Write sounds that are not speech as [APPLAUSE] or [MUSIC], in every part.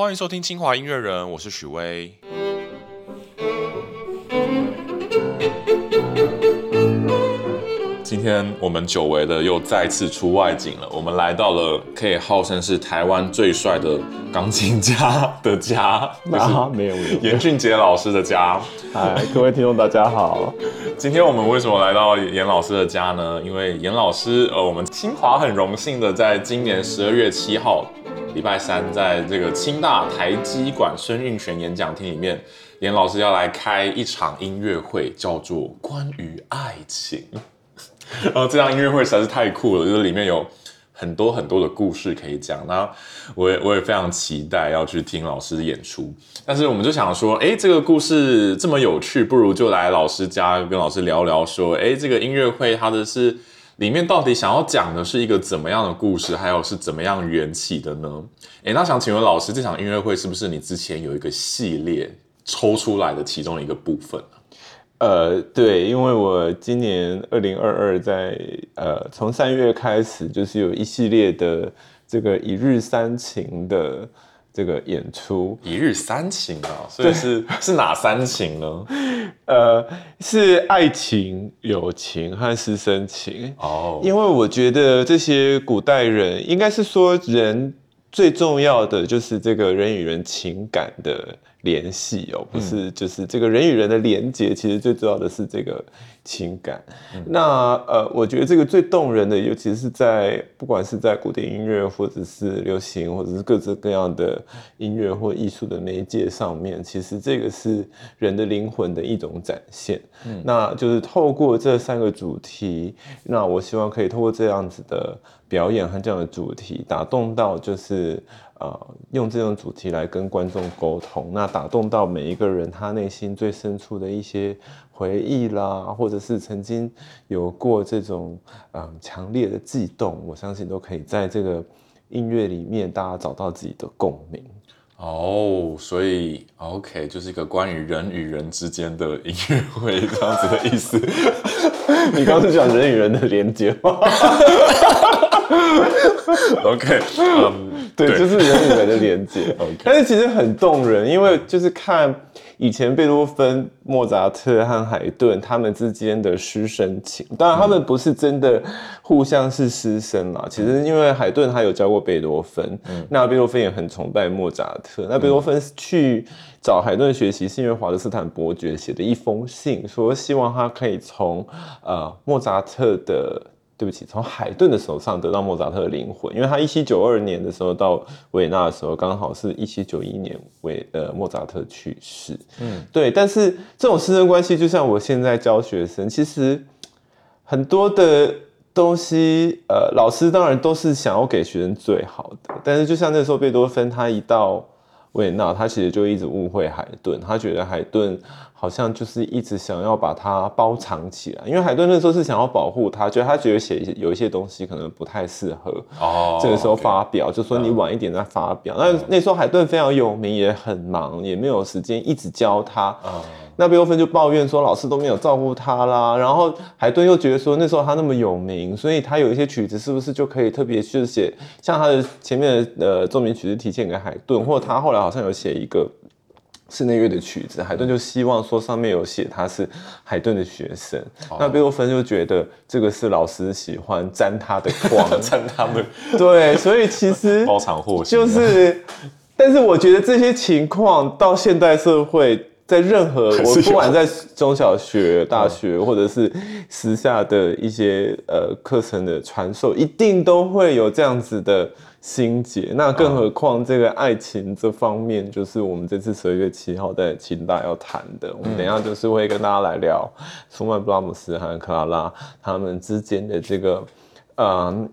欢迎收听清华音乐人，我是许巍。今天我们久违的又再次出外景了，我们来到了可以号称是台湾最帅的钢琴家的家，[LAUGHS] 啊，没有没有，严俊杰老师的家。嗨，各位听众大家好。今天我们为什么来到严老师的家呢？因为严老师，呃，我们清华很荣幸的在今年十二月七号，礼拜三，在这个清大台基馆孙运璇演讲厅里面，严老师要来开一场音乐会，叫做《关于爱情》。然 [LAUGHS] 后这场音乐会实在是太酷了，就是里面有很多很多的故事可以讲。那我也我也非常期待要去听老师的演出。但是我们就想说，哎，这个故事这么有趣，不如就来老师家跟老师聊聊，说，哎，这个音乐会它的是里面到底想要讲的是一个怎么样的故事，还有是怎么样缘起的呢？哎，那想请问老师，这场音乐会是不是你之前有一个系列抽出来的其中一个部分？呃，对，因为我今年二零二二在呃从三月开始，就是有一系列的这个一日三情的这个演出。一日三情啊，所以是是哪三情呢？呃，是爱情、友情和师生情。哦，因为我觉得这些古代人，应该是说人最重要的就是这个人与人情感的。联系哦，不是，就是这个人与人的连接，其实最重要的是这个情感。那呃，我觉得这个最动人的，尤其是在不管是在古典音乐，或者是流行，或者是各式各样的音乐或艺术的媒介上面，其实这个是人的灵魂的一种展现。那就是透过这三个主题，那我希望可以透过这样子的表演和这样的主题，打动到就是。呃，用这种主题来跟观众沟通，那打动到每一个人他内心最深处的一些回忆啦，或者是曾经有过这种嗯强烈的悸动，我相信都可以在这个音乐里面大家找到自己的共鸣。哦，所以 OK 就是一个关于人与人之间的音乐会这样子的意思。[LAUGHS] 你刚是讲人与人的连接吗 [LAUGHS] [LAUGHS] OK，嗯，[LAUGHS] 对，就是人与人的连接。[LAUGHS] OK，但是其实很动人，因为就是看以前贝多芬、莫扎特和海顿他们之间的师生情。当然，他们不是真的互相是师生啦。其实，因为海顿他有教过贝多芬，那贝多芬也很崇拜莫扎特。那贝多芬去找海顿学习，是因为华德斯坦伯爵写的一封信，说希望他可以从呃莫扎特的。对不起，从海顿的手上得到莫扎特的灵魂，因为他一七九二年的时候到维也纳的时候，刚好是一七九一年维呃莫扎特去世。嗯，对。但是这种师生关系，就像我现在教学生，其实很多的东西，呃，老师当然都是想要给学生最好的。但是就像那时候贝多芬，他一到维也纳，他其实就一直误会海顿，他觉得海顿。好像就是一直想要把它包藏起来，因为海顿那时候是想要保护他，觉得他觉得写有一些东西可能不太适合哦，这个时候发表，就说你晚一点再发表。那那时候海顿非常有名，也很忙，也没有时间一直教他。那贝多芬就抱怨说老师都没有照顾他啦。然后海顿又觉得说那时候他那么有名，所以他有一些曲子是不是就可以特别去写，像他的前面的呃奏鸣曲子体现给海顿，或者他后来好像有写一个。室内乐的曲子，海顿就希望说上面有写他是海顿的学生，那贝多芬就觉得这个是老师喜欢沾他的光，[LAUGHS] 沾他们，对，所以其实 [LAUGHS] 包藏祸心，就是，但是我觉得这些情况到现代社会，在任何我不管在中小学、大学，或者是时下的一些呃课程的传授，一定都会有这样子的。心结，那更何况这个爱情这方面，就是我们这次十二月七号在清大要谈的。我们等下就是会跟大家来聊舒曼、布拉姆斯和克拉拉他们之间的这个，嗯。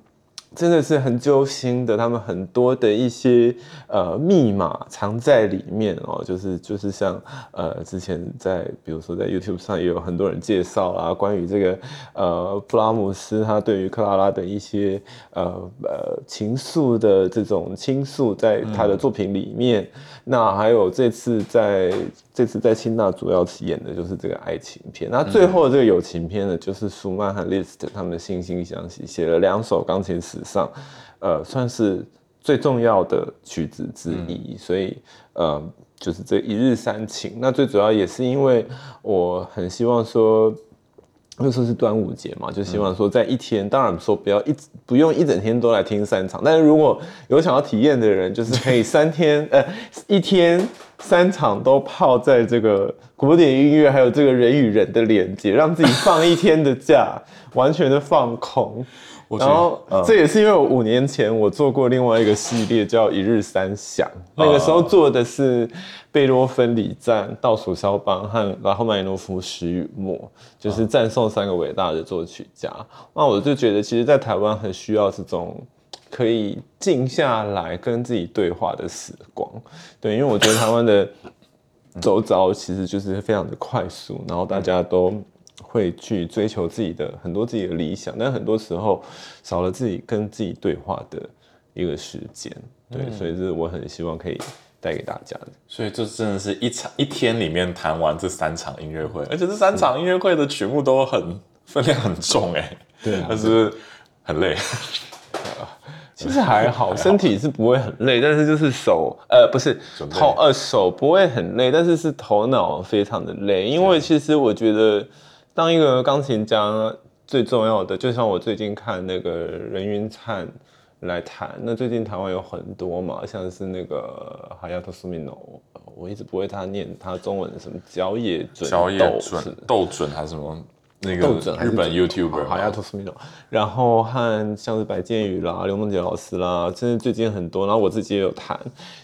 真的是很揪心的，他们很多的一些呃密码藏在里面哦，就是就是像呃之前在比如说在 YouTube 上也有很多人介绍啦，关于这个呃布拉姆斯他对于克拉拉的一些呃呃情愫的这种倾诉，在他的作品里面，那还有这次在。这次在清大主要演的就是这个爱情片，那最后这个友情片呢，就是舒曼和 Liszt 他们惺惺相惜，写了两首钢琴史上，呃，算是最重要的曲子之一，所以呃，就是这一日三情。那最主要也是因为我很希望说。又说是端午节嘛，就希望说在一天，当然说不要一不用一整天都来听三场，但是如果有想要体验的人，就是可以三天 [LAUGHS] 呃一天三场都泡在这个古典音乐还有这个人与人的连接，让自己放一天的假，完全的放空。然后这也是因为我五年前我做过另外一个系列叫《一日三响》，那个时候做的是贝多芬礼赞、倒数肖邦和拉赫曼尼诺夫《时与末》，就是赞颂三个伟大的作曲家。那我就觉得，其实，在台湾很需要这种可以静下来跟自己对话的时光。对，因为我觉得台湾的周遭其实就是非常的快速，然后大家都。会去追求自己的很多自己的理想，但很多时候少了自己跟自己对话的一个时间，对，所以这是我很希望可以带给大家的。所以这真的是一场一天里面弹完这三场音乐会，而且这三场音乐会的曲目都很分量很重，哎，对，但是很累。[LAUGHS] 其实还好，身体是不会很累，但是就是手，呃，不是头，呃，手不会很累，但是是头脑非常的累，因为其实我觉得。当一个钢琴家最重要的，就像我最近看那个任云灿来弹，那最近台湾有很多嘛，像是那个海亚托苏米诺，我一直不会他念他中文的什么角野准、焦野准、豆准还是什么那个日本 YouTuber 好亚托苏米诺，然后和像是白建宇啦、刘梦杰老师啦，真的最近很多，然后我自己也有谈。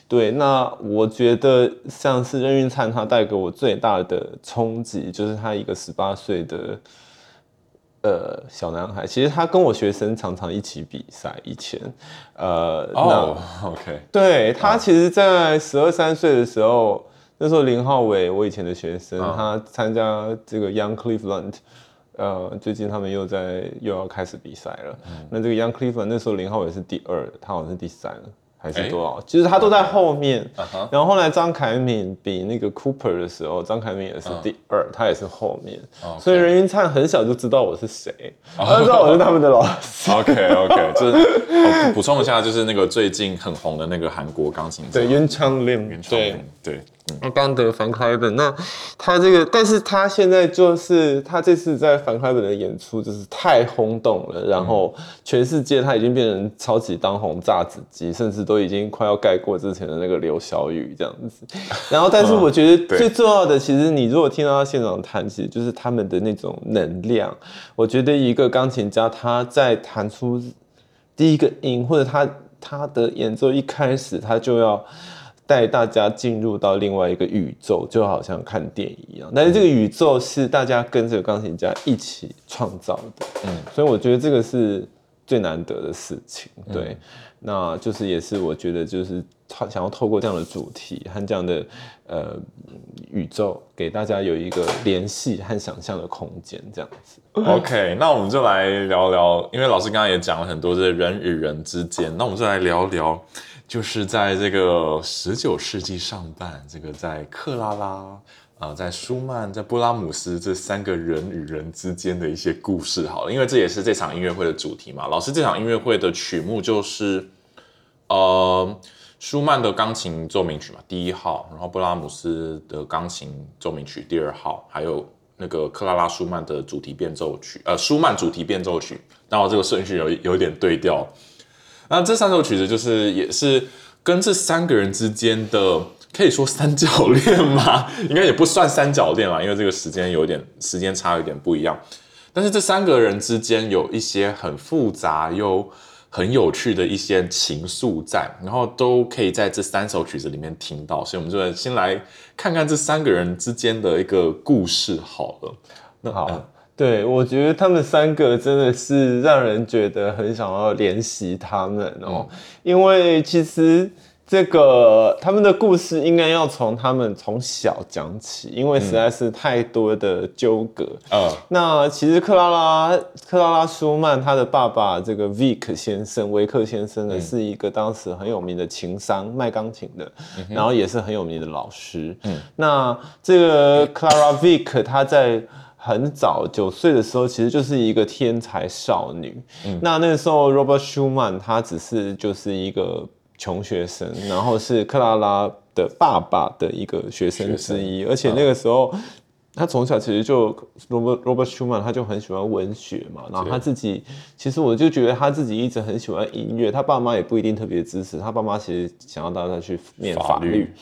对，那我觉得像是任运灿，他带给我最大的冲击，就是他一个十八岁的呃小男孩，其实他跟我学生常常一起比赛。以前，呃，哦，OK，对他其实，在十二三岁的时候，那时候林浩伟，我以前的学生，他参加这个 Young Cleveland，呃，最近他们又在又要开始比赛了。那这个 Young Cleveland 那时候林浩伟是第二，他好像是第三。还是多少？其实他都在后面。然后后来张凯敏比那个 Cooper 的时候，张凯敏也是第二，他也是后面。所以任云灿很小就知道我是谁，他知道我是他们的老师。OK OK，就是补充一下，就是那个最近很红的那个韩国钢琴家，对，云昌令，对对。那刚得凡克莱本，那他这个，但是他现在就是他这次在凡克莱本的演出就是太轰动了，然后全世界他已经变成超级当红炸子鸡，甚至都已经快要盖过之前的那个刘晓宇这样子。[LAUGHS] 然后，但是我觉得最重要的，其实你如果听到他现场弹，其实就是他们的那种能量。我觉得一个钢琴家他在弹出第一个音，或者他他的演奏一开始他就要。带大家进入到另外一个宇宙，就好像看电影一样。但是这个宇宙是大家跟这个钢琴家一起创造的，嗯，所以我觉得这个是最难得的事情。对，那就是也是我觉得就是他想要透过这样的主题和这样的呃宇宙，给大家有一个联系和想象的空间，这样子。[LAUGHS] OK，那我们就来聊聊，因为老师刚刚也讲了很多这人与人之间，那我们就来聊聊。就是在这个十九世纪上半，这个在克拉拉啊，在舒曼，在布拉姆斯这三个人与人之间的一些故事，好了，因为这也是这场音乐会的主题嘛。老师，这场音乐会的曲目就是呃舒曼的钢琴奏鸣曲嘛，第一号，然后布拉姆斯的钢琴奏鸣曲第二号，还有那个克拉拉舒曼的主题变奏曲，呃，舒曼主题变奏曲。然后这个顺序有有点对调。那这三首曲子就是也是跟这三个人之间的，可以说三角恋吗？[LAUGHS] 应该也不算三角恋啦，因为这个时间有点时间差有点不一样。但是这三个人之间有一些很复杂又很有趣的一些情愫在，然后都可以在这三首曲子里面听到。所以我们就先来看看这三个人之间的一个故事好了。那好。对，我觉得他们三个真的是让人觉得很想要怜惜他们哦，因为其实这个他们的故事应该要从他们从小讲起，因为实在是太多的纠葛。嗯，那其实克拉拉克拉拉舒曼他的爸爸这个 Vic 先生维克先生呢，是一个当时很有名的琴商，卖钢琴的，然后也是很有名的老师。嗯，那这个 Clara Vic 他在。很早九岁的时候，其实就是一个天才少女。嗯那那个时候，Robert Schumann 他只是就是一个穷学生，然后是克拉拉的爸爸的一个学生之一，而且那个时候。他从小其实就 Robert Robert Schumann，他就很喜欢文学嘛，然后他自己其实我就觉得他自己一直很喜欢音乐，他爸妈也不一定特别支持，他爸妈其实想要带他去念法律，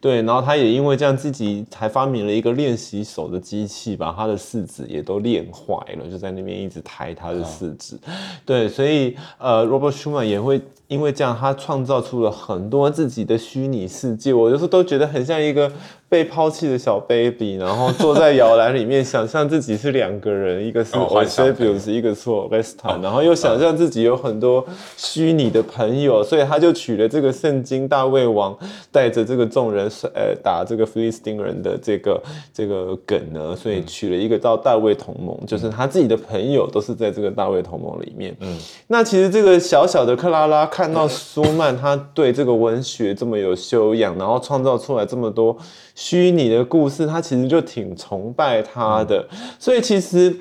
对，然后他也因为这样自己才发明了一个练习手的机器，把他的四指也都练坏了，就在那边一直抬他的四指，对，所以呃 Robert Schumann 也会。因为这样，他创造出了很多自己的虚拟世界。我有时候都觉得很像一个被抛弃的小 baby，[LAUGHS] 然后坐在摇篮里面，想象自己是两个人，一个是 o s e b i u s 一个是 Weston，然后又想象自己有很多虚拟的朋友，所以他就取了这个圣经大卫王带着这个众人呃打这个菲利斯丁人的这个这个梗呢，所以取了一个叫大卫同盟，就是他自己的朋友都是在这个大卫同盟里面。嗯，那其实这个小小的克拉拉。看到舒曼他对这个文学这么有修养，然后创造出来这么多虚拟的故事，他其实就挺崇拜他的。所以其实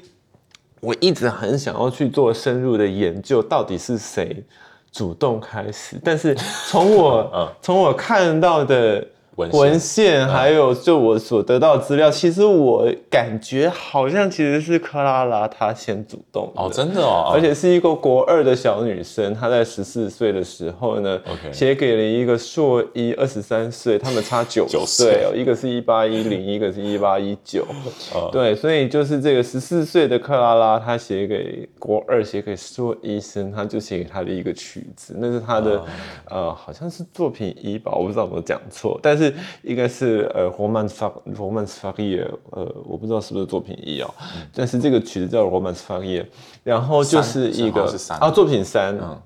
我一直很想要去做深入的研究，到底是谁主动开始。但是从我 [LAUGHS] 从我看到的。文献。还有就我所得到资料，其实我感觉好像其实是克拉拉她先主动哦，真的哦，而且是一个国二的小女生，她在十四岁的时候呢，写给了一个硕一二十三岁，他们差九岁哦，一个是一八一零，[LAUGHS] 一个是一八一九，对，所以就是这个十四岁的克拉拉，她写给国二，写给硕一生，她就写给她的一个曲子，那是她的呃，好像是作品一吧，我不知道有没有讲错，但是。应该是呃，Romance Romance Faria，呃，我不知道是不是作品一哦，但是这个曲子叫 Romance Faria，然后就是一个啊，作品三，嗯，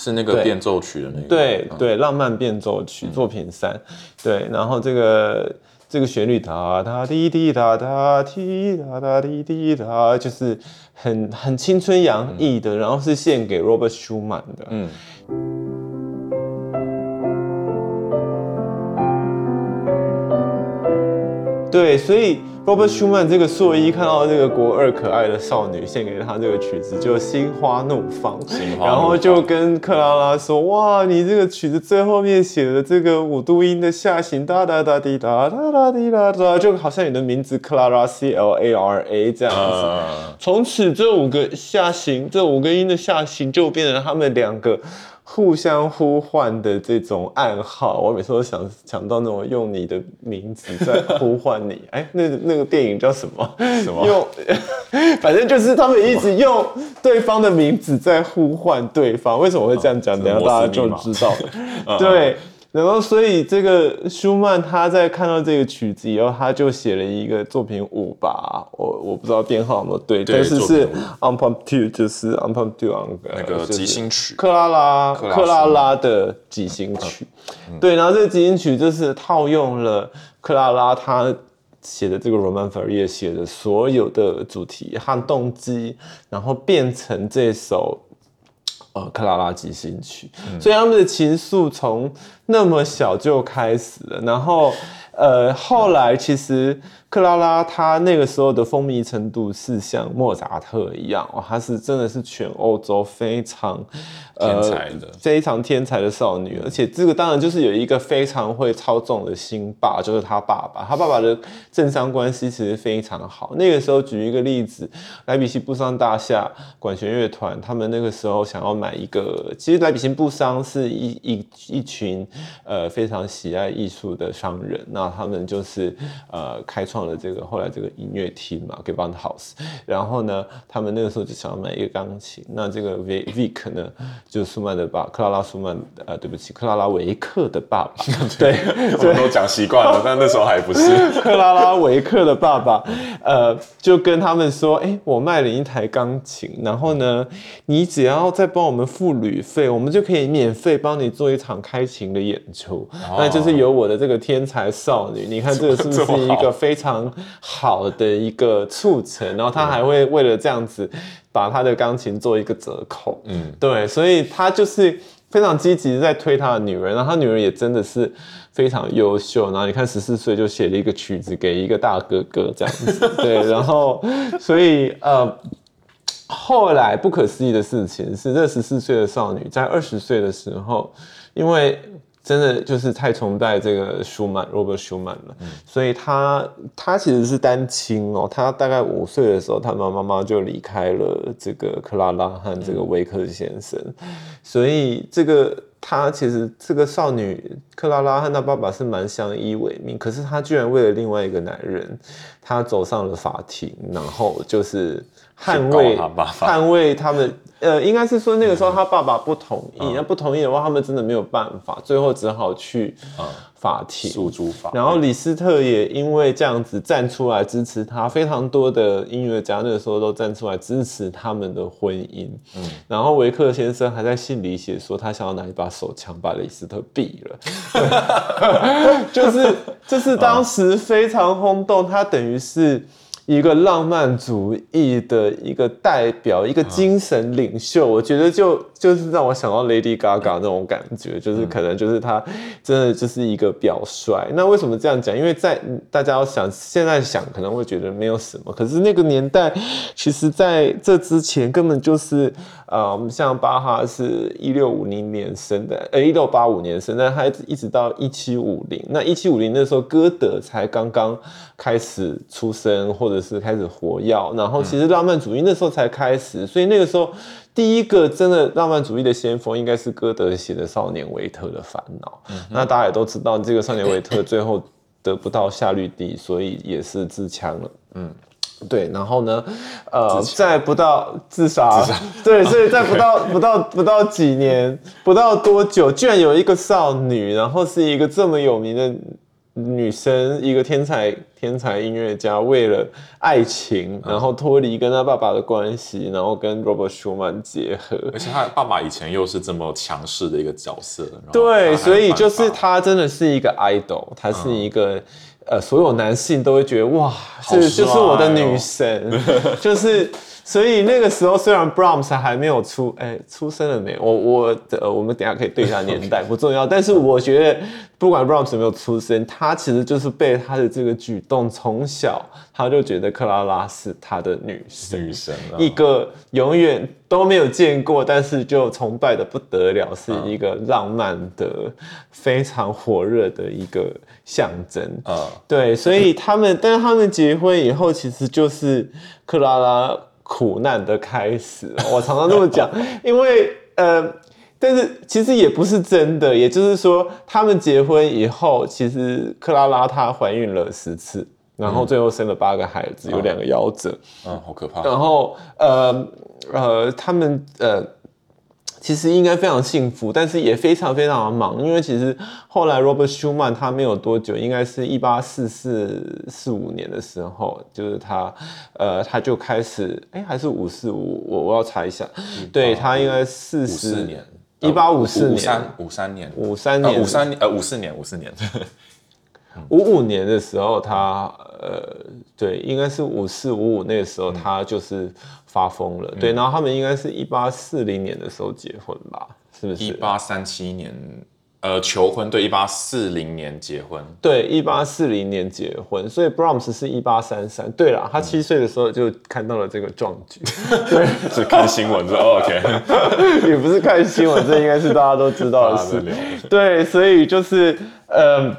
是那个变奏曲的那个，对对，浪漫变奏曲作品三，对，然后这个这个旋律哒哒滴滴哒哒滴哒哒滴滴哒，就是很很青春洋溢的，然后是献给 Robert Schumann 的，嗯。对，所以 Robert Schumann 这个硕一看到这个国二可爱的少女献给他这个曲子，就心花怒放，然后就跟克拉拉说：“哇，你这个曲子最后面写的这个五度音的下行哒哒哒滴哒哒哒滴哒哒，就好像你的名字克拉拉 C L A R A 这样子。从此这五个下行，这五个音的下行就变成他们两个。”互相呼唤的这种暗号，我每次都想想到那种用你的名字在呼唤你。[LAUGHS] 哎，那那个电影叫什么？什么？用，[LAUGHS] 反正就是他们一直用对方的名字在呼唤对方。为什么会这样讲？等下大家就知道。[LAUGHS] 对。然后，所以这个舒曼他在看到这个曲子以后，他就写了一个作品五吧，我我不知道编号有没有对，但是是 Unpunctured，就是 Unpunctured 那个即兴曲，克拉拉克拉拉的即兴曲。对，然后这个即兴曲就是套用了克拉拉他写的这个 Roman Faria 写的所有的主题和动机，然后变成这首。呃，克拉拉即兴曲，所以他们的情愫从那么小就开始了，然后，呃，后来其实。克拉拉她那个时候的风靡程度是像莫扎特一样哦，她是真的是全欧洲非常天才的非常天才的少女，而且这个当然就是有一个非常会操纵的新爸，就是她爸爸。她爸爸的政商关系其实非常好。那个时候举一个例子，莱比锡布商大厦管弦乐团，他们那个时候想要买一个，其实莱比锡布商是一一一群呃非常喜爱艺术的商人，那他们就是呃开创。了这个后来这个音乐厅嘛 g i v a n House，然后呢，他们那个时候就想要买一个钢琴。那这个 V Vic 呢，就是苏曼的爸，克拉拉苏曼，呃，对不起，克拉拉维克的爸爸。[LAUGHS] 对，我们都讲习惯了，但那时候还不是 [LAUGHS] 克拉拉维克的爸爸。呃，就跟他们说，哎，我卖了一台钢琴，然后呢，你只要再帮我们付旅费，我们就可以免费帮你做一场开琴的演出。那就是有我的这个天才少女，你看这个是不是一个非常。常好的一个促成，然后他还会为了这样子把他的钢琴做一个折扣，嗯，对，所以他就是非常积极在推他的女儿，然后他女儿也真的是非常优秀，然后你看十四岁就写了一个曲子给一个大哥哥这样子，[LAUGHS] 对，然后所以呃，后来不可思议的事情是，这十四岁的少女在二十岁的时候。因为真的就是太崇拜这个舒曼，Robert Schumann 了，所以他他其实是单亲哦。他大概五岁的时候，他妈妈妈就离开了这个克拉拉和这个维克先生，所以这个他其实这个少女克拉拉和她爸爸是蛮相依为命，可是他居然为了另外一个男人，他走上了法庭，然后就是捍卫捍卫他们。呃，应该是说那个时候他爸爸不同意，那、不同意的话，他们真的没有办法，最后只好去法庭。诉诸法，然后李斯特也因为这样子站出来支持他，非常多的音乐家那个时候都站出来支持他们的婚姻。嗯，然后维克先生还在信里写说，他想要拿一把手枪把李斯特毙了，[LAUGHS] 就是就是当时非常轰动，他等于是。一个浪漫主义的一个代表，一个精神领袖，我觉得就就是让我想到 Lady Gaga 那种感觉，就是可能就是他真的就是一个表率。那为什么这样讲？因为在大家要想，现在想可能会觉得没有什么，可是那个年代，其实在这之前根本就是啊，我们像巴哈是一六五零年生的，呃，一六八五年生，但他一直到一七五零，那一七五零那时候歌德才刚刚开始出生，或者是开始活跃，然后其实浪漫主义那时候才开始，所以那个时候第一个真的浪漫主义的先锋应该是歌德写的《少年维特的烦恼》。那大家也都知道，这个少年维特最后得不到夏绿蒂，所以也是自枪了。嗯。对，然后呢，呃，在不到自杀，对，所以在不到 [LAUGHS] 不到不到几年，不到多久，居然有一个少女，然后是一个这么有名的女生，一个天才天才音乐家，为了爱情，然后脱离跟他爸爸的关系，然后跟 Robert Schumann 结合，而且他爸爸以前又是这么强势的一个角色，对，所以就是法他真的是一个 idol，他是一个、呃，所有男性都会觉得哇，这帅就是我的哦。女神，就是。所以那个时候虽然 Brahms 还没有出，哎、出生了没？我我呃，我们等一下可以对一下年代，[LAUGHS] 不重要。但是我觉得，不管 Brahms 有没有出生，他其实就是被他的这个举动，从小他就觉得克拉拉是他的女神，女神啊一个永远都没有见过，但是就崇拜的不得了，是一个浪漫的、非常火热的一个象征。呃，对，所以他们，但是他们结婚以后，其实就是克拉拉苦难的开始。我常常这么讲，[LAUGHS] 因为呃。但是其实也不是真的，也就是说，他们结婚以后，其实克拉拉她怀孕了十次，然后最后生了八个孩子，有两个夭折。嗯，好可怕。然后呃呃，他们呃其实应该非常幸福，但是也非常非常的忙，因为其实后来 Robert Schumann 他没有多久，应该是一八四四四五年的时候，就是他呃他就开始哎还是五四五，我我要查一下，对他应该四四年，一八五四年。五三五三年，五三年呃五三年呃五四年五四年，五五年的时候他，呃，对，应该是五四五五那个时候，他就是发疯了。对，然后他们应该是一八四零年的时候结婚吧，是不是？一八三七年呃求婚，对，一八四零年结婚，对，一八四零年结婚，所以 Brahms 是一八三三。对了，他七岁的时候就看到了这个壮举，[LAUGHS] 是看新闻说哦 OK，[LAUGHS] 也不是看新闻，这应该是大家都知道的事。对，所以就是呃，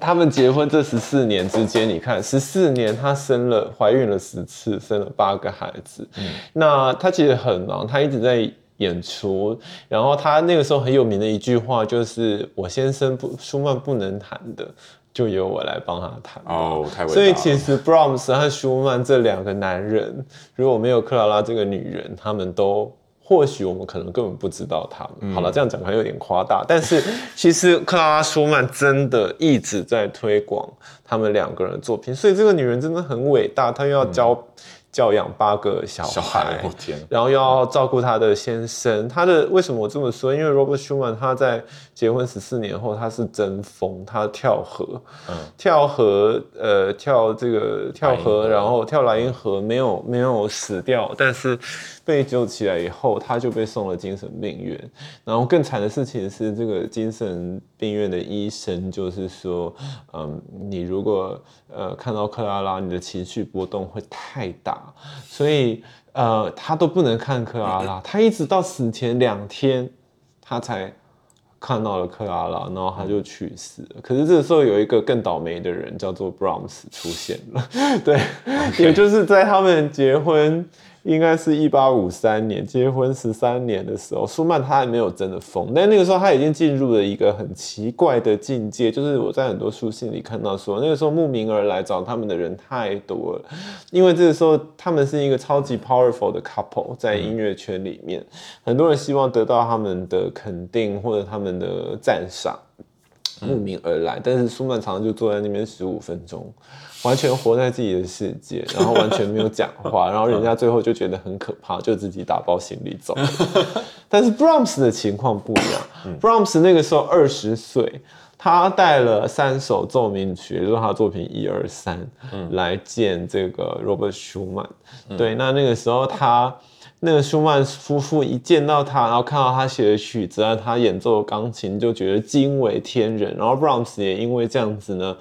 他们结婚这十四年之间，你看十四年，她生了怀孕了十次，生了八个孩子。嗯，那她其实很忙，她一直在。演出，然后她那个时候很有名的一句话就是：“我先生不舒曼不能弹的，就由我来帮他弹。”哦，太伟大了。所以其实 Brahms 和舒曼这两个男人，如果没有克拉拉这个女人，他们都或许我们可能根本不知道他们。好了，这样讲可能有点夸大，[LAUGHS] 但是其实克拉拉舒曼真的一直在推广他们两个人的作品，所以这个女人真的很伟大，她又要教、教养八个小小孩，然后又要照顾她的先生，她的为什么我这么说？因为 Robert Schumann 他在结婚十四年后，他是真疯，他跳河，跳河，呃，跳这个跳河，河。然后跳莱茵河，没有没有死掉，但是被救起来以后，他就被送了精神病院。然后更惨的事情是，这个精神病院的医生就是说，嗯，你如果呃看到克拉拉，你的情绪波动会太大，所以呃他都不能看克拉拉，他一直到死前两天，他才看到了克拉拉，然后他就去世了。可是这个时候有一个更倒霉的人，叫做 Brahms 出现了，[LAUGHS] 对，也就是在他们结婚。应该是一八五三年结婚十三年的时候，舒曼他还没有真的疯，但那个时候他已经进入了一个很奇怪的境界，就是我在很多书信里看到说，那个时候慕名而来找他们的人太多了，因为这个时候他们是一个超级 powerful 的 couple，在音乐圈里面，很多人希望得到他们的肯定或者他们的赞赏，慕名而来，但是舒曼常常就坐在那边十五分钟。完全活在自己的世界，[LAUGHS] 然后完全没有讲话，[LAUGHS] 然后人家最后就觉得很可怕，就自己打包行李走。[LAUGHS] 但是 Brahms 的情况不一样，Brahms 那个时候二十岁，他带了三首奏鸣曲，就是他的作品一二三，来见这个 Robert Schumann。对，那那个时候他那个舒曼夫妇一见到他，然后看到他写的曲子啊，他演奏钢琴，就觉得惊为天人。然后 Brahms 也因为这样子呢。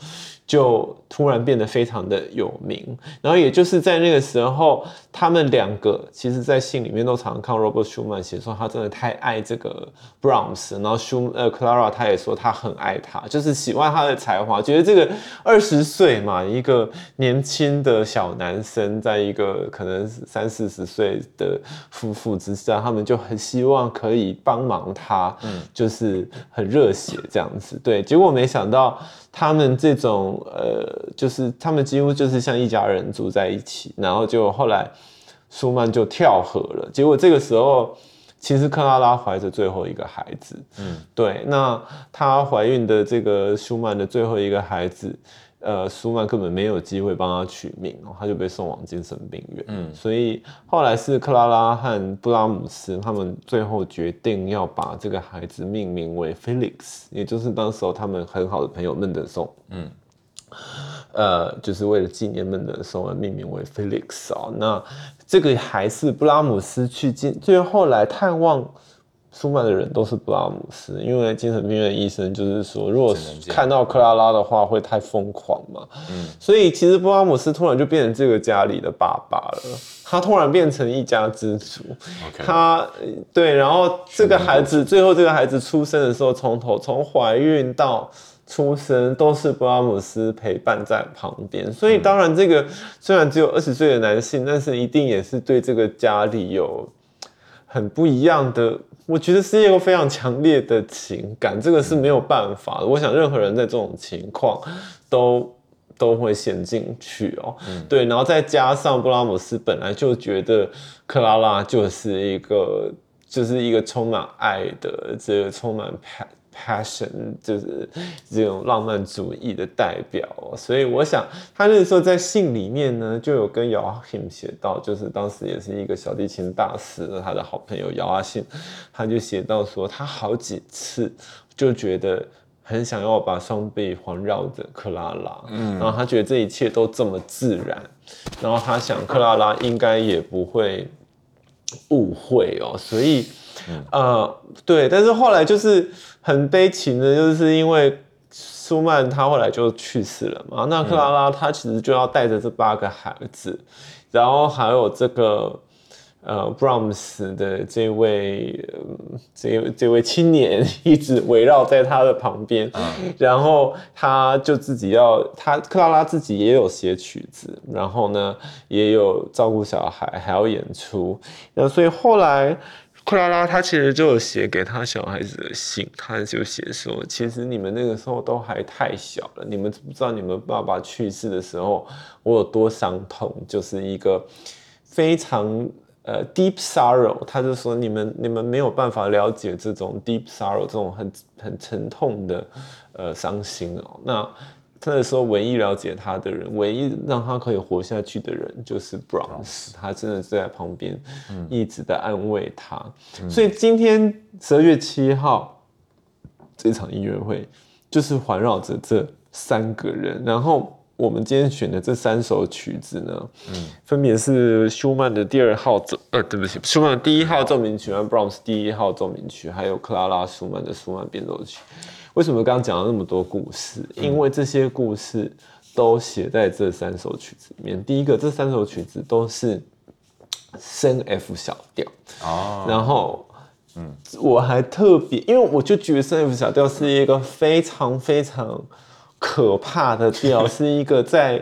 就突然变得非常的有名，然后也就是在那个时候，他们两个其实，在信里面都常常看 Robert Schumann 写说他真的太爱这个 Brahms，然后舒呃 Clara 他也说他很爱他，就是喜欢他的才华，觉得这个二十岁嘛，一个年轻的小男生，在一个可能三四十岁的夫妇之下，他们就很希望可以帮忙他，嗯，就是很热血这样子，对，结果没想到。他们这种呃，就是他们几乎就是像一家人住在一起，然后就后来舒曼就跳河了。结果这个时候，其实克拉拉怀着最后一个孩子，嗯，对，那她怀孕的这个舒曼的最后一个孩子。呃，舒曼根本没有机会帮他取名哦，他就被送往精神病院。嗯，所以后来是克拉拉和布拉姆斯他们最后决定要把这个孩子命名为 Felix，也就是当时候他们很好的朋友孟德松。嗯，呃，就是为了纪念孟德松而命名为 Felix 哦。那这个还是布拉姆斯去进，最后来探望。舒曼的人都是布拉姆斯，因为精神病院的医生就是说，如果看到克拉拉的话，会太疯狂嘛。嗯，所以其实布拉姆斯突然就变成这个家里的爸爸了，他突然变成一家之主。他对，然后这个孩子最后这个孩子出生的时候，从头从怀孕到出生都是布拉姆斯陪伴在旁边。所以当然，这个虽然只有二十岁的男性，但是一定也是对这个家里有很不一样的。我觉得是一个非常强烈的情感，这个是没有办法的。我想任何人在这种情况都都会陷进去哦。对，然后再加上布拉姆斯本来就觉得克拉拉就是一个就是一个充满爱的，这个充满 passion 就是这种浪漫主义的代表，所以我想他那个时候在信里面呢，就有跟姚阿信写到，就是当时也是一个小提琴大师，他的好朋友姚阿信，他就写到说，他好几次就觉得很想要把双臂环绕着克拉拉，嗯，然后他觉得这一切都这么自然，然后他想克拉拉应该也不会误会哦，所以。呃，对，但是后来就是很悲情的，就是因为舒曼他后来就去世了嘛。那克拉拉她其实就要带着这八个孩子，然后还有这个呃 Brahms 的这位这这位青年一直围绕在他的旁边，然后他就自己要他克拉拉自己也有写曲子，然后呢也有照顾小孩，还要演出，那所以后来。克拉拉，他其实就有写给他小孩子的信，他就写说，其实你们那个时候都还太小了，你们不知道你们爸爸去世的时候我有多伤痛，就是一个非常呃 deep sorrow。他就说，你们你们没有办法了解这种 deep sorrow，这种很很沉痛的呃伤心哦。那那时候唯一了解他的人，唯一让他可以活下去的人，就是 Bronze，。他真的是在旁边，一直在安慰他。所以今天十二月七号这场音乐会，就是环绕着这三个人。然后我们今天选的这三首曲子呢，嗯，分别是舒曼的第二号奏，呃，对不起，舒曼第一号奏鸣曲和 Brahms 第一号奏鸣曲，还有克拉拉舒曼的舒曼变奏曲。为什么刚刚讲了那么多故事？因为这些故事都写在这三首曲子里面。第一个，这三首曲子都是升 F 小调哦，然后嗯，我还特别，因为我就觉得三 F 小调是一个非常非常可怕的调，[LAUGHS] 是一个在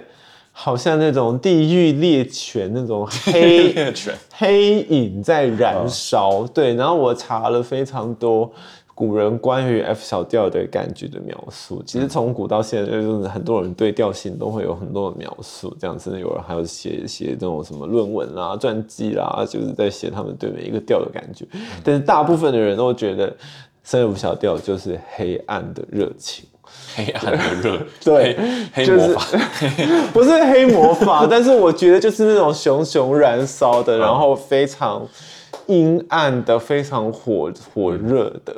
好像那种地狱猎犬那种黑黑影在燃烧。对，然后我查了非常多。古人关于 F 小调的感觉的描述，其实从古到现在，就是很多人对调性都会有很多的描述。这样子，有人还有写写这种什么论文啦、传记啦，就是在写他们对每一个调的感觉。但是大部分的人都觉得三 F 小调就是黑暗的热情，黑暗的热，[LAUGHS] 对，黑魔法，[LAUGHS] 不是黑魔法，但是我觉得就是那种熊熊燃烧的，然后非常。阴暗的，非常火火热的，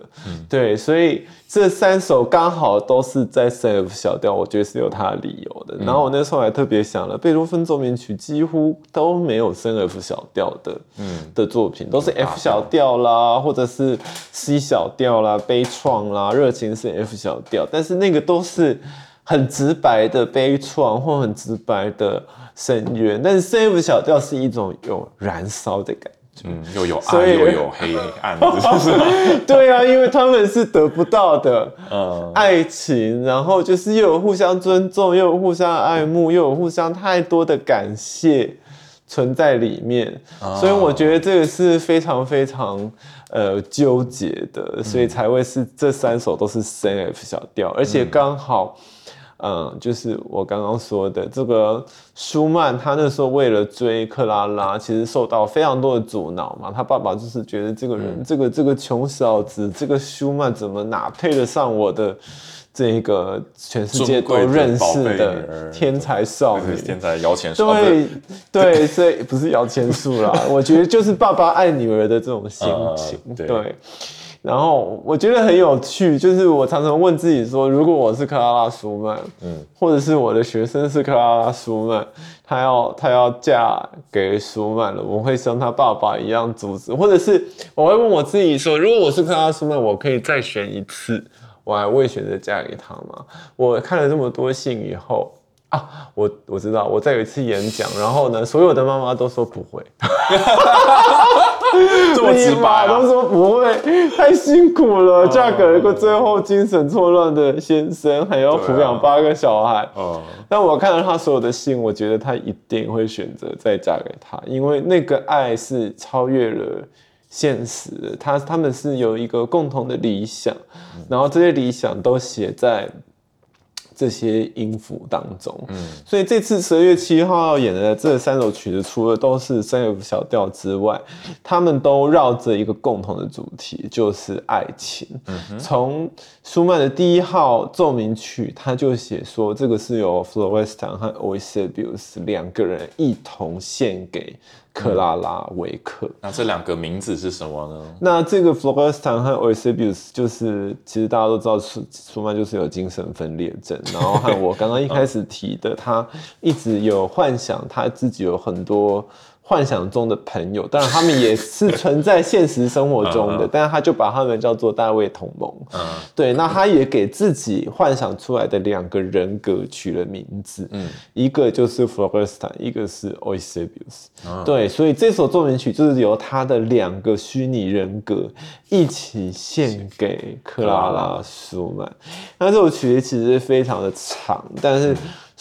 对，所以这三首刚好都是在 C F 小调，我觉得是有它的理由的。然后我那时候还特别想了，贝多芬奏鸣曲几乎都没有 C F 小调的，嗯，的作品都是 F 小调啦，或者是 C 小调啦，悲怆啦，热情是 F 小调，但是那个都是很直白的悲怆或很直白的深渊，但是 C F 小调是一种有燃烧的感。嗯，又有爱又有黑暗，[LAUGHS] 对啊，因为他们是得不到的，嗯，爱情，然后就是又有互相尊重，又有互相爱慕，又有互相太多的感谢存在里面，所以我觉得这个是非常非常呃纠结的，所以才会是这三首都是 C F 小调，而且刚好。嗯，就是我刚刚说的这个舒曼，他那时候为了追克拉拉，其实受到非常多的阻挠嘛。他爸爸就是觉得这个人，这个这个穷小子，这个舒曼怎么哪配得上我的这个全世界都认识的天才少女？天才摇钱树？对对，所以不是摇钱树啦。[LAUGHS] 我觉得就是爸爸爱女儿的这种心情，对。然后我觉得很有趣，就是我常常问自己说，如果我是克拉拉舒曼，嗯，或者是我的学生是克拉拉舒曼，他要他要嫁给舒曼了，我会像他爸爸一样阻止，或者是我会问我自己说，如果我是克拉拉舒曼，我可以再选一次，我还会选择嫁给他吗？我看了这么多信以后。啊，我我知道，我再有一次演讲，然后呢，所有的妈妈都说不会，这么直白，[LAUGHS] 都说不会，太辛苦了，嫁给一个最后精神错乱的先生，还要抚养八个小孩。哦，但我看到他所有的信，我觉得他一定会选择再嫁给他，因为那个爱是超越了现实的，他他们是有一个共同的理想，然后这些理想都写在。这些音符当中，嗯，所以这次十二月七号要演的这三首曲子，除了都是三 F 小调之外，他们都绕着一个共同的主题，就是爱情。从舒曼的第一号奏鸣曲，他就写说，这个是由 Florestan 和 o i s e b i u s 两个人一同献给。克拉拉维克，那这两个名字是什么呢？那这个 Florestan 和 o i s e b i u s 就是其实大家都知道，舒舒曼就是有精神分裂症，然后和我刚刚一开始提的，他一直有幻想，他自己有很多。幻想中的朋友，当然他们也是存在现实生活中的，[LAUGHS] 但是他就把他们叫做大卫同盟。嗯，对，那他也给自己幻想出来的两个人格取了名字，嗯，一个就是 Florestan，一个是 Eusebius。对，所以这首奏鸣曲就是由他的两个虚拟人格一起献给克拉拉舒曼。那这首曲子其实非常的长，但是。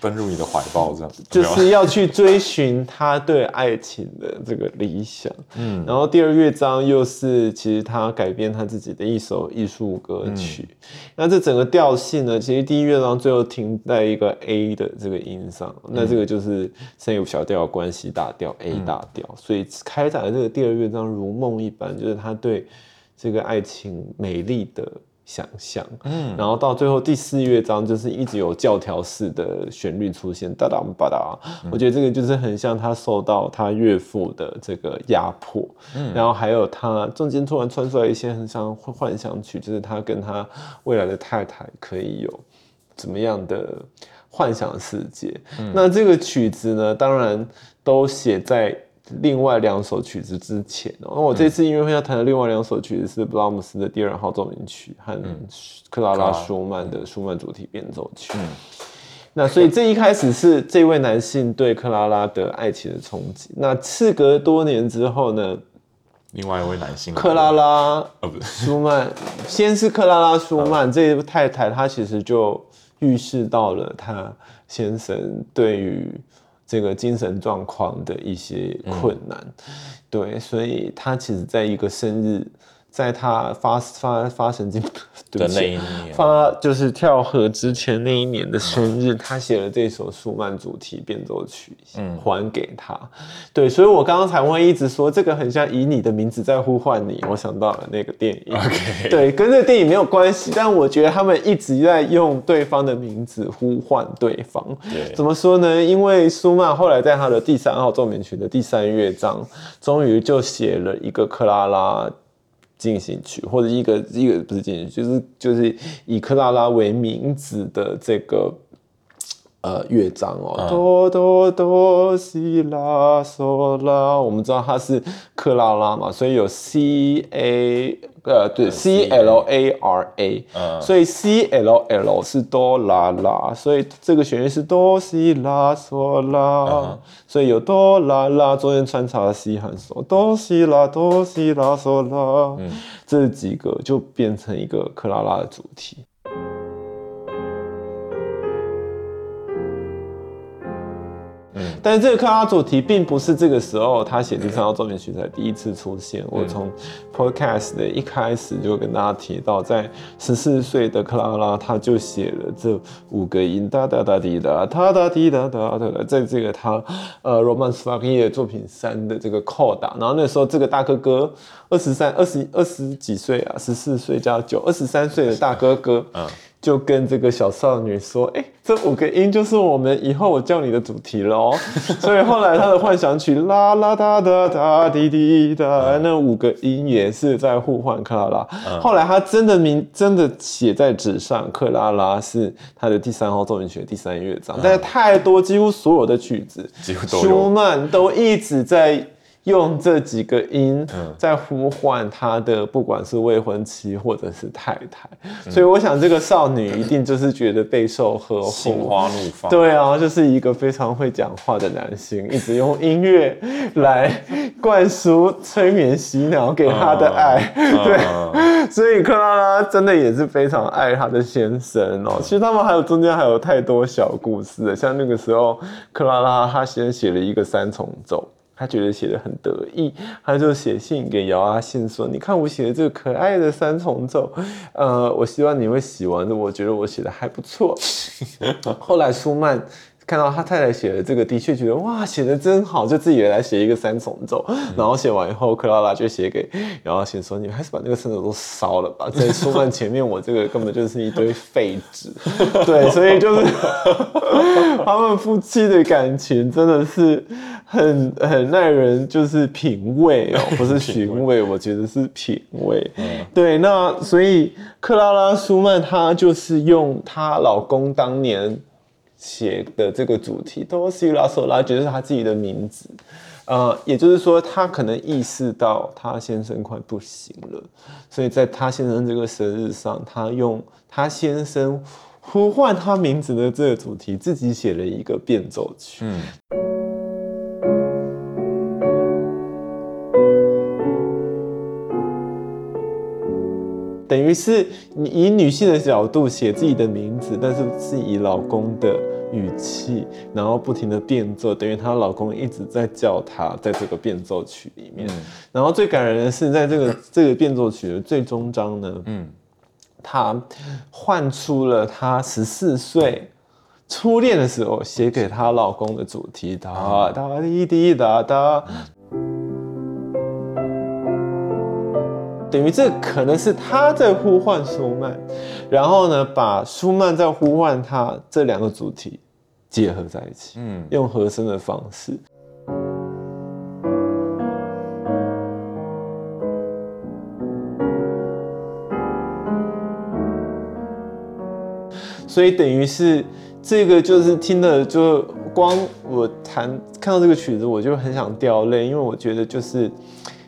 奔入你的怀抱，这样 [LAUGHS] 就是要去追寻他对爱情的这个理想。嗯，然后第二乐章又是其实他改编他自己的一首艺术歌曲。那这整个调性呢，其实第一乐章最后停在一个 A 的这个音上，那这个就是三有小调关系大调 A 大调，所以开展的这个第二乐章如梦一般，就是他对这个爱情美丽的。想象，嗯，然后到最后第四乐章就是一直有教条式的旋律出现，哒哒吧哒，我觉得这个就是很像他受到他岳父的这个压迫，嗯，然后还有他中间突然穿出来一些很像幻想曲，就是他跟他未来的太太可以有怎么样的幻想世界，那这个曲子呢，当然都写在。另外两首曲子之前哦。那我这次音乐会要弹的另外两首曲子是布拉姆斯的第二号奏鸣曲和克拉拉舒曼的舒曼主题变奏曲。那所以这一开始是这位男性对克拉拉的爱情的冲击。那事隔多年之后呢？另外一位男性克拉拉，呃，不是舒曼，先是克拉拉舒曼这位太太，她其实就预示到了她先生对于这个精神状况的一些困难，对，所以他其实在一个生日。在他发发发神经 [LAUGHS] 的那一年，发就是跳河之前那一年的生日，他写了这首舒曼主题变奏曲，嗯，还给他。对，所以我刚刚才会一直说这个很像以你的名字在呼唤你，我想到了那个电影。OK，对，跟这个电影没有关系，但我觉得他们一直在用对方的名字呼唤对方。对，怎么说呢？因为舒曼后来在他的第三号奏鸣曲的第三乐章，终于就写了一个克拉拉。进行曲，或者一个一个不是进行曲，就是就是以克拉拉为名字的这个呃乐章哦，哆哆哆西拉嗦拉，我们知道它是克拉拉嘛，所以有 C A。呃，对，C L A R A，所以 C L L 是哆啦啦，所以这个旋律是哆西拉嗦啦，所以有哆啦啦中间穿插了西和嗦，哆西拉哆西拉嗦啦，这几个就变成一个克拉拉的主题。但是这个克拉主题并不是这个时候他写第三号奏鸣曲才第一次出现。我从 podcast 的一开始就跟大家提到，在十四岁的克拉拉，他就写了这五个音哒哒哒滴哒哒哒滴哒哒哒，在这个他呃 Romance f u c k y 作品三的这个 chord，然后那时候这个大哥哥二十三、二十二十几岁啊，十四岁加九，二十三岁的大哥哥，嗯。就跟这个小少女说：“哎，这五个音就是我们以后我叫你的主题喽。[LAUGHS] ”所以后来他的幻想曲啦啦哒哒哒滴滴哒，那五个音也是在呼唤克拉拉。后来他真的名真的写在纸上，克拉拉是他的第三号奏鸣曲第三乐章。但是太多，几乎所有的曲子，舒曼都一直在。用这几个音在呼唤他的，不管是未婚妻或者是太太，所以我想这个少女一定就是觉得备受呵护，心花怒放。对啊，就是一个非常会讲话的男性，一直用音乐来灌输、催眠、洗脑给他的爱。对，所以克拉拉真的也是非常爱她的先生哦。其实他们还有中间还有太多小故事，像那个时候克拉拉她先写了一个三重奏。他觉得写的很得意，他就写信给姚阿信说：“你看我写的这个可爱的三重奏，呃，我希望你会喜欢的，我觉得我写的还不错。[LAUGHS] ”后来舒曼。看到他太太写的这个，的确觉得哇，写的真好，就自己也来写一个三重奏。然后写完以后，克拉拉就写给，姚阿信说：“你还是把那个三重奏烧了吧，[LAUGHS] 在舒曼前面，我这个根本就是一堆废纸。[LAUGHS] ”对，所以就是他们夫妻的感情真的是很很耐人就是品味哦，[LAUGHS] 不是寻味，我觉得是品味。对，那所以克拉拉舒曼她就是用她老公当年。写的这个主题都是拉索拉，觉得是她自己的名字，呃，也就是说，她可能意识到她先生快不行了，所以在她先生这个生日上，她用她先生呼唤他名字的这个主题，自己写了一个变奏曲。嗯，等于是你以女性的角度写自己的名字，但是是以老公的。语气，然后不停的变奏，等于她老公一直在叫她，在这个变奏曲里面。然后最感人的是，在这个这个变奏曲的最终章呢，嗯，她唤出了她十四岁初恋的时候写给她老公的主题，哒哒滴滴哒哒。等于这可能是他在呼唤舒曼，然后呢，把舒曼在呼唤他这两个主题结合在一起，嗯，用和声的方式。所以等于是这个就是听的就。光我弹看到这个曲子，我就很想掉泪，因为我觉得就是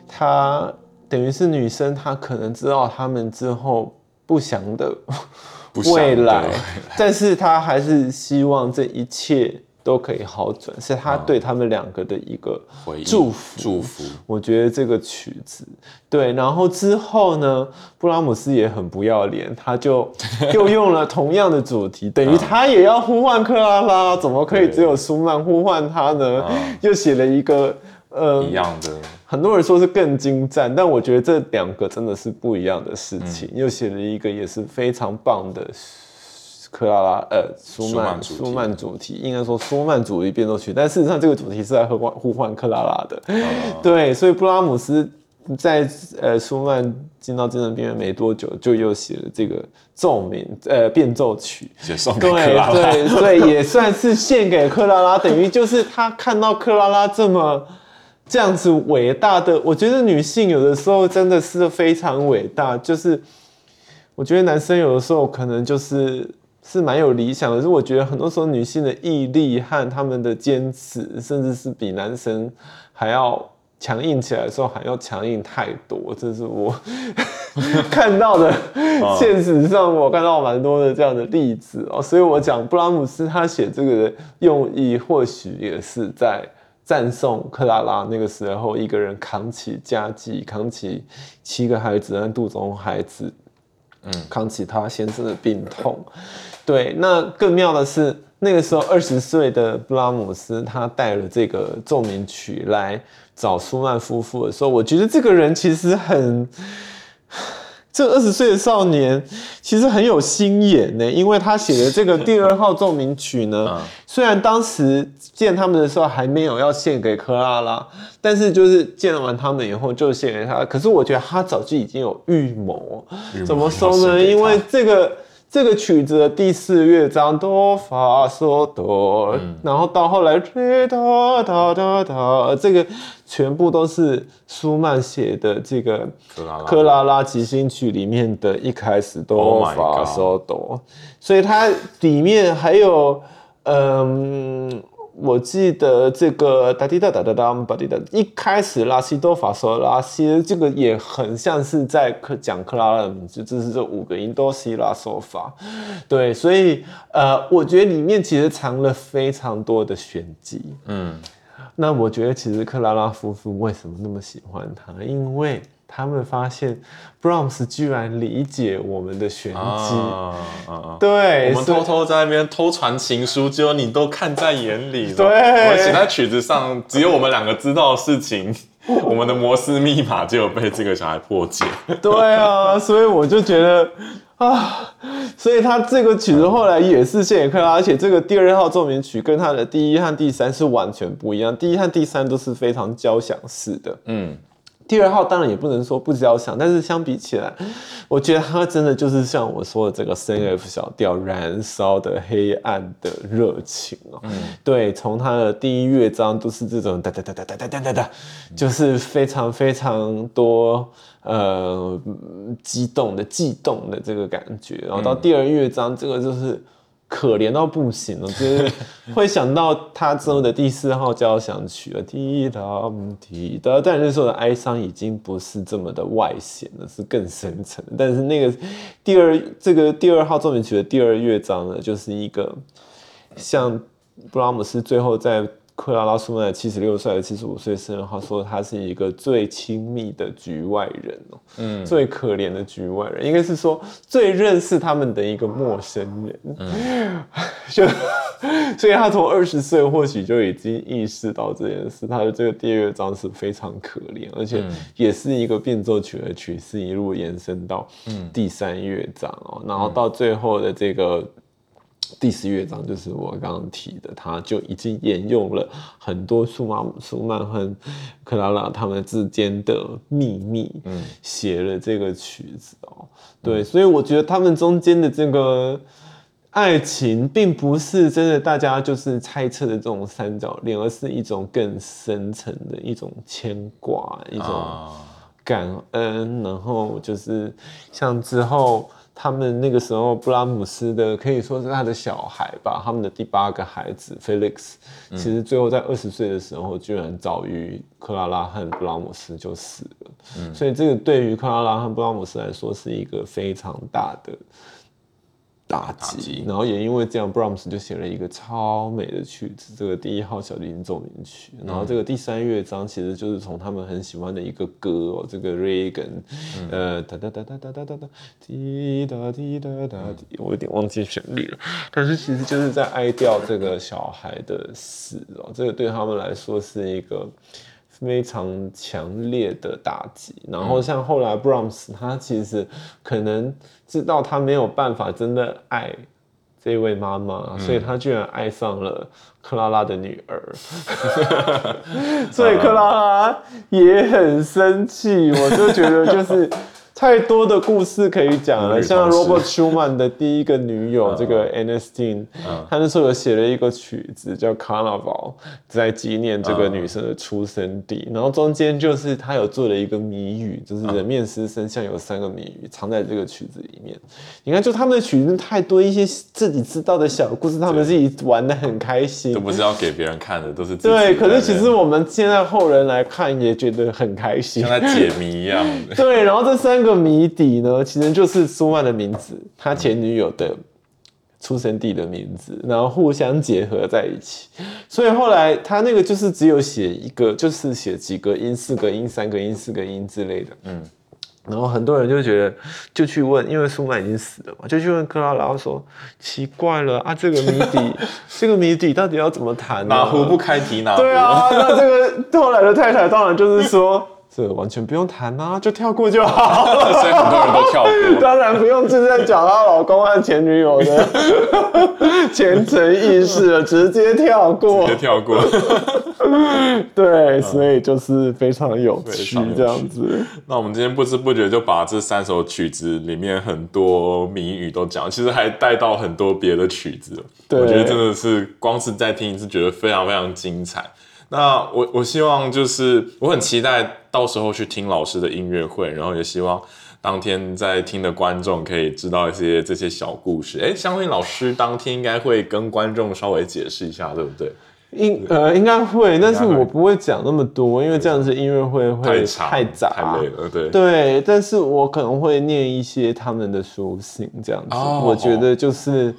他等于是女生，她可能知道他们之后不祥的 [LAUGHS] 未来，但是她还是希望这一切。都可以好转，是她对他们两个的一个祝福。祝福，我觉得这个曲子对，然后之后呢，布拉姆斯也很不要脸，他就 [LAUGHS] 又用了同样的主题，等于他也要呼唤克拉拉，怎么可以只有舒曼呼唤他呢？又写了一个呃一样的，很多人说是更精湛，但我觉得这两个真的是不一样的事情。又写了一个也是非常棒的。克拉拉，呃，舒曼，舒曼主题，应该说舒曼主题变奏曲，但事实上这个主题是在呼唤呼唤克拉拉的，对，所以布拉姆斯在呃舒曼进到精神病院没多久，就又写了这个奏鸣，呃，变奏曲，写送给克拉拉，对对对，也算是献给克拉拉，等于就是他看到克拉拉这么这样子伟大的，我觉得女性有的时候真的是非常伟大，就是我觉得男生有的时候可能就是。是蛮有理想的，是我觉得很多时候女性的毅力和他们的坚持，甚至是比男生还要强硬起来的时候还要强硬太多。这是我 [LAUGHS] 看到的，现实上我看到蛮多的这样的例子哦。所以我讲布拉姆斯他写这个的用意，或许也是在赞颂克拉拉那个时候一个人扛起家计，扛起七个孩子和肚中孩子，嗯，扛起他先生的病痛。[LAUGHS] 对，那更妙的是，那个时候二十岁的布拉姆斯，他带了这个奏鸣曲来找舒曼夫妇的时候，我觉得这个人其实很，这二十岁的少年其实很有心眼呢，因为他写的这个第二号奏鸣曲呢，虽然当时见他们的时候还没有要献给克拉拉，但是就是见完他们以后就献给他。可是我觉得他早就已经有预谋，怎么说呢？因为这个。这个曲子的第四乐章哆发嗦哆，然后到后来哒哒哒哒，这个全部都是舒曼写的这个克拉拉。即兴曲里面的一开始哆发嗦哆，所以它里面还有嗯。我记得这个哒滴哒哒哒哒哒滴哒，一开始拉西多法索拉西，这个也很像是在讲克拉拉的名字，就是这五个音哆西拉索法，对，所以呃，我觉得里面其实藏了非常多的玄机，嗯，那我觉得其实克拉拉夫妇为什么那么喜欢他？因为他们发现 Brahms 居然理解我们的玄机，对，我们偷偷在那边偷传情书，只有你都看在眼里。对，我们写在曲子上，只有我们两个知道的事情，[LAUGHS] 我们的摩斯密码就有被这个小孩破解。对啊，所以我就觉得啊，所以他这个曲子后来也是献给克拉，而且这个第二号奏鸣曲跟他的第一和第三是完全不一样，第一和第三都是非常交响式的，嗯。第二号当然也不能说不交响，但是相比起来，我觉得它真的就是像我说的这个 C F 小调燃烧的黑暗的热情哦。嗯，对，从它的第一乐章都是这种哒哒哒哒哒哒哒哒哒，就是非常非常多呃激动的悸动的这个感觉，然后到第二乐章这个就是。可怜到不行了，就是会想到他之后的第四号交响曲了，滴答滴答，但是说的哀伤已经不是这么的外显了，是更深层。但是那个第二这个第二号奏鸣曲的第二乐章呢，就是一个像布拉姆斯最后在。克拉拉舒曼七十六岁还是七十五岁生日，他说他是一个最亲密的局外人哦，嗯，最可怜的局外人，应该是说最认识他们的一个陌生人，嗯，[LAUGHS] 就所以他从二十岁或许就已经意识到这件事，他的这个第二乐章是非常可怜，而且也是一个变奏曲的曲式，一路延伸到第三乐章哦，然后到最后的这个。第十乐章就是我刚刚提的，他就已经沿用了很多舒曼、舒曼和克拉拉他们之间的秘密，嗯，写了这个曲子哦。对，所以我觉得他们中间的这个爱情，并不是真的大家就是猜测的这种三角恋，而是一种更深层的一种牵挂，一种感恩。然后就是像之后。他们那个时候布拉姆斯的可以说是他的小孩吧，他们的第八个孩子 Felix，其实最后在二十岁的时候，居然早于克拉拉和布拉姆斯就死了。所以这个对于克拉拉和布拉姆斯来说是一个非常大的。打击，然后也因为这样，Brahms 就写了一个超美的曲子，这个第一号小提琴奏鸣曲。然后这个第三乐章其实就是从他们很喜欢的一个歌哦，这个 Regan，呃，哒哒哒哒哒哒哒哒，滴答滴答答滴，我有点忘记旋律了。但是其实就是在哀悼这个小孩的死哦，这个对他们来说是一个。非常强烈的打击，然后像后来 Brahms，他其实可能知道他没有办法真的爱这位妈妈，所以他居然爱上了克拉拉的女儿，[LAUGHS] 所以克拉拉也很生气，我就觉得就是。太多的故事可以讲了，像 Robert Schumann 的第一个女友这个 Ernestine，他那时候有写了一个曲子叫 Carnival，在纪念这个女生的出生地。然后中间就是他有做了一个谜语，就是人面狮身像有三个谜语藏在这个曲子里面。你看，就他们的曲子太多一些自己知道的小故事，他们自己玩的很开心，都不是要给别人看的，都是对。可是其实我们现在后人来看也觉得很开心，像在解谜一样。[LAUGHS] 对，然后这三个。谜底呢，其实就是苏曼的名字，他前女友的出生地的名字，然后互相结合在一起。所以后来他那个就是只有写一个，就是写几个音，四个音，三个音，四个音之类的。嗯。然后很多人就觉得，就去问，因为苏曼已经死了嘛，就去问克拉拉说：“奇怪了啊，这个谜底，[LAUGHS] 这个谜底到底要怎么弹？哪壶不开提哪壶。”对啊，那这个后来的太太当然就是说。这完全不用谈啊，就跳过就好了。[LAUGHS] 所以很多人都跳过。当然不用正在讲她老公和前女友的 [LAUGHS] 前程轶事了，直接跳过。直接跳过。[LAUGHS] 对，所以就是非常有趣这样子。那我们今天不知不觉就把这三首曲子里面很多谜语都讲，其实还带到很多别的曲子。我觉得真的是光是再听一次，觉得非常非常精彩。那我我希望就是我很期待到时候去听老师的音乐会，然后也希望当天在听的观众可以知道一些这些小故事。哎，相信老师当天应该会跟观众稍微解释一下，对不对？应呃应该会，但是我不会讲那么多，因为这样子音乐会会太杂太累了。对对，但是我可能会念一些他们的书信，这样子，我觉得就是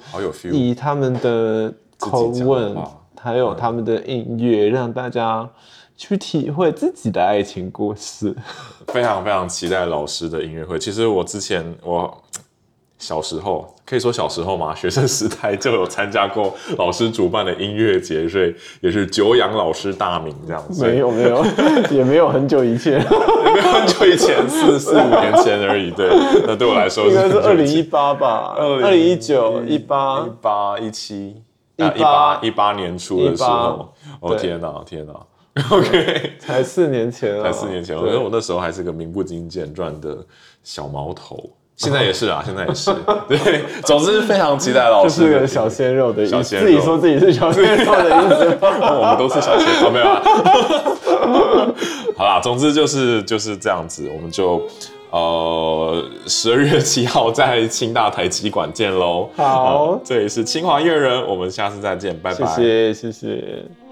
以他们的口吻。还有他们的音乐，让大家去体会自己的爱情故事。[LAUGHS] 非常非常期待老师的音乐会。其实我之前我小时候可以说小时候嘛，学生时代就有参加过老师主办的音乐节，所以也是久仰老师大名这样子。没有没有，[LAUGHS] 也没有很久以前，没有很久以前，四四五年前而已。对，那对我来说应该是二零一八吧，二零一九一八一八一七。一八一八年初的时候，哦天哪，天哪，[LAUGHS] OK，才四年前才四年前，我觉得我那时候还是个名不经见传的小毛头，现在也是啊，[LAUGHS] 现在也是，对，总之非常期待老师，[LAUGHS] 就是个小鲜肉的意思，自己说自己是小鲜肉的意思，我们都是小鲜肉，没有啊，好啦，总之就是就是这样子，我们就。呃，十二月七号在清大台积馆见喽。好，这里是清华乐人，我们下次再见，拜拜。谢谢，谢谢。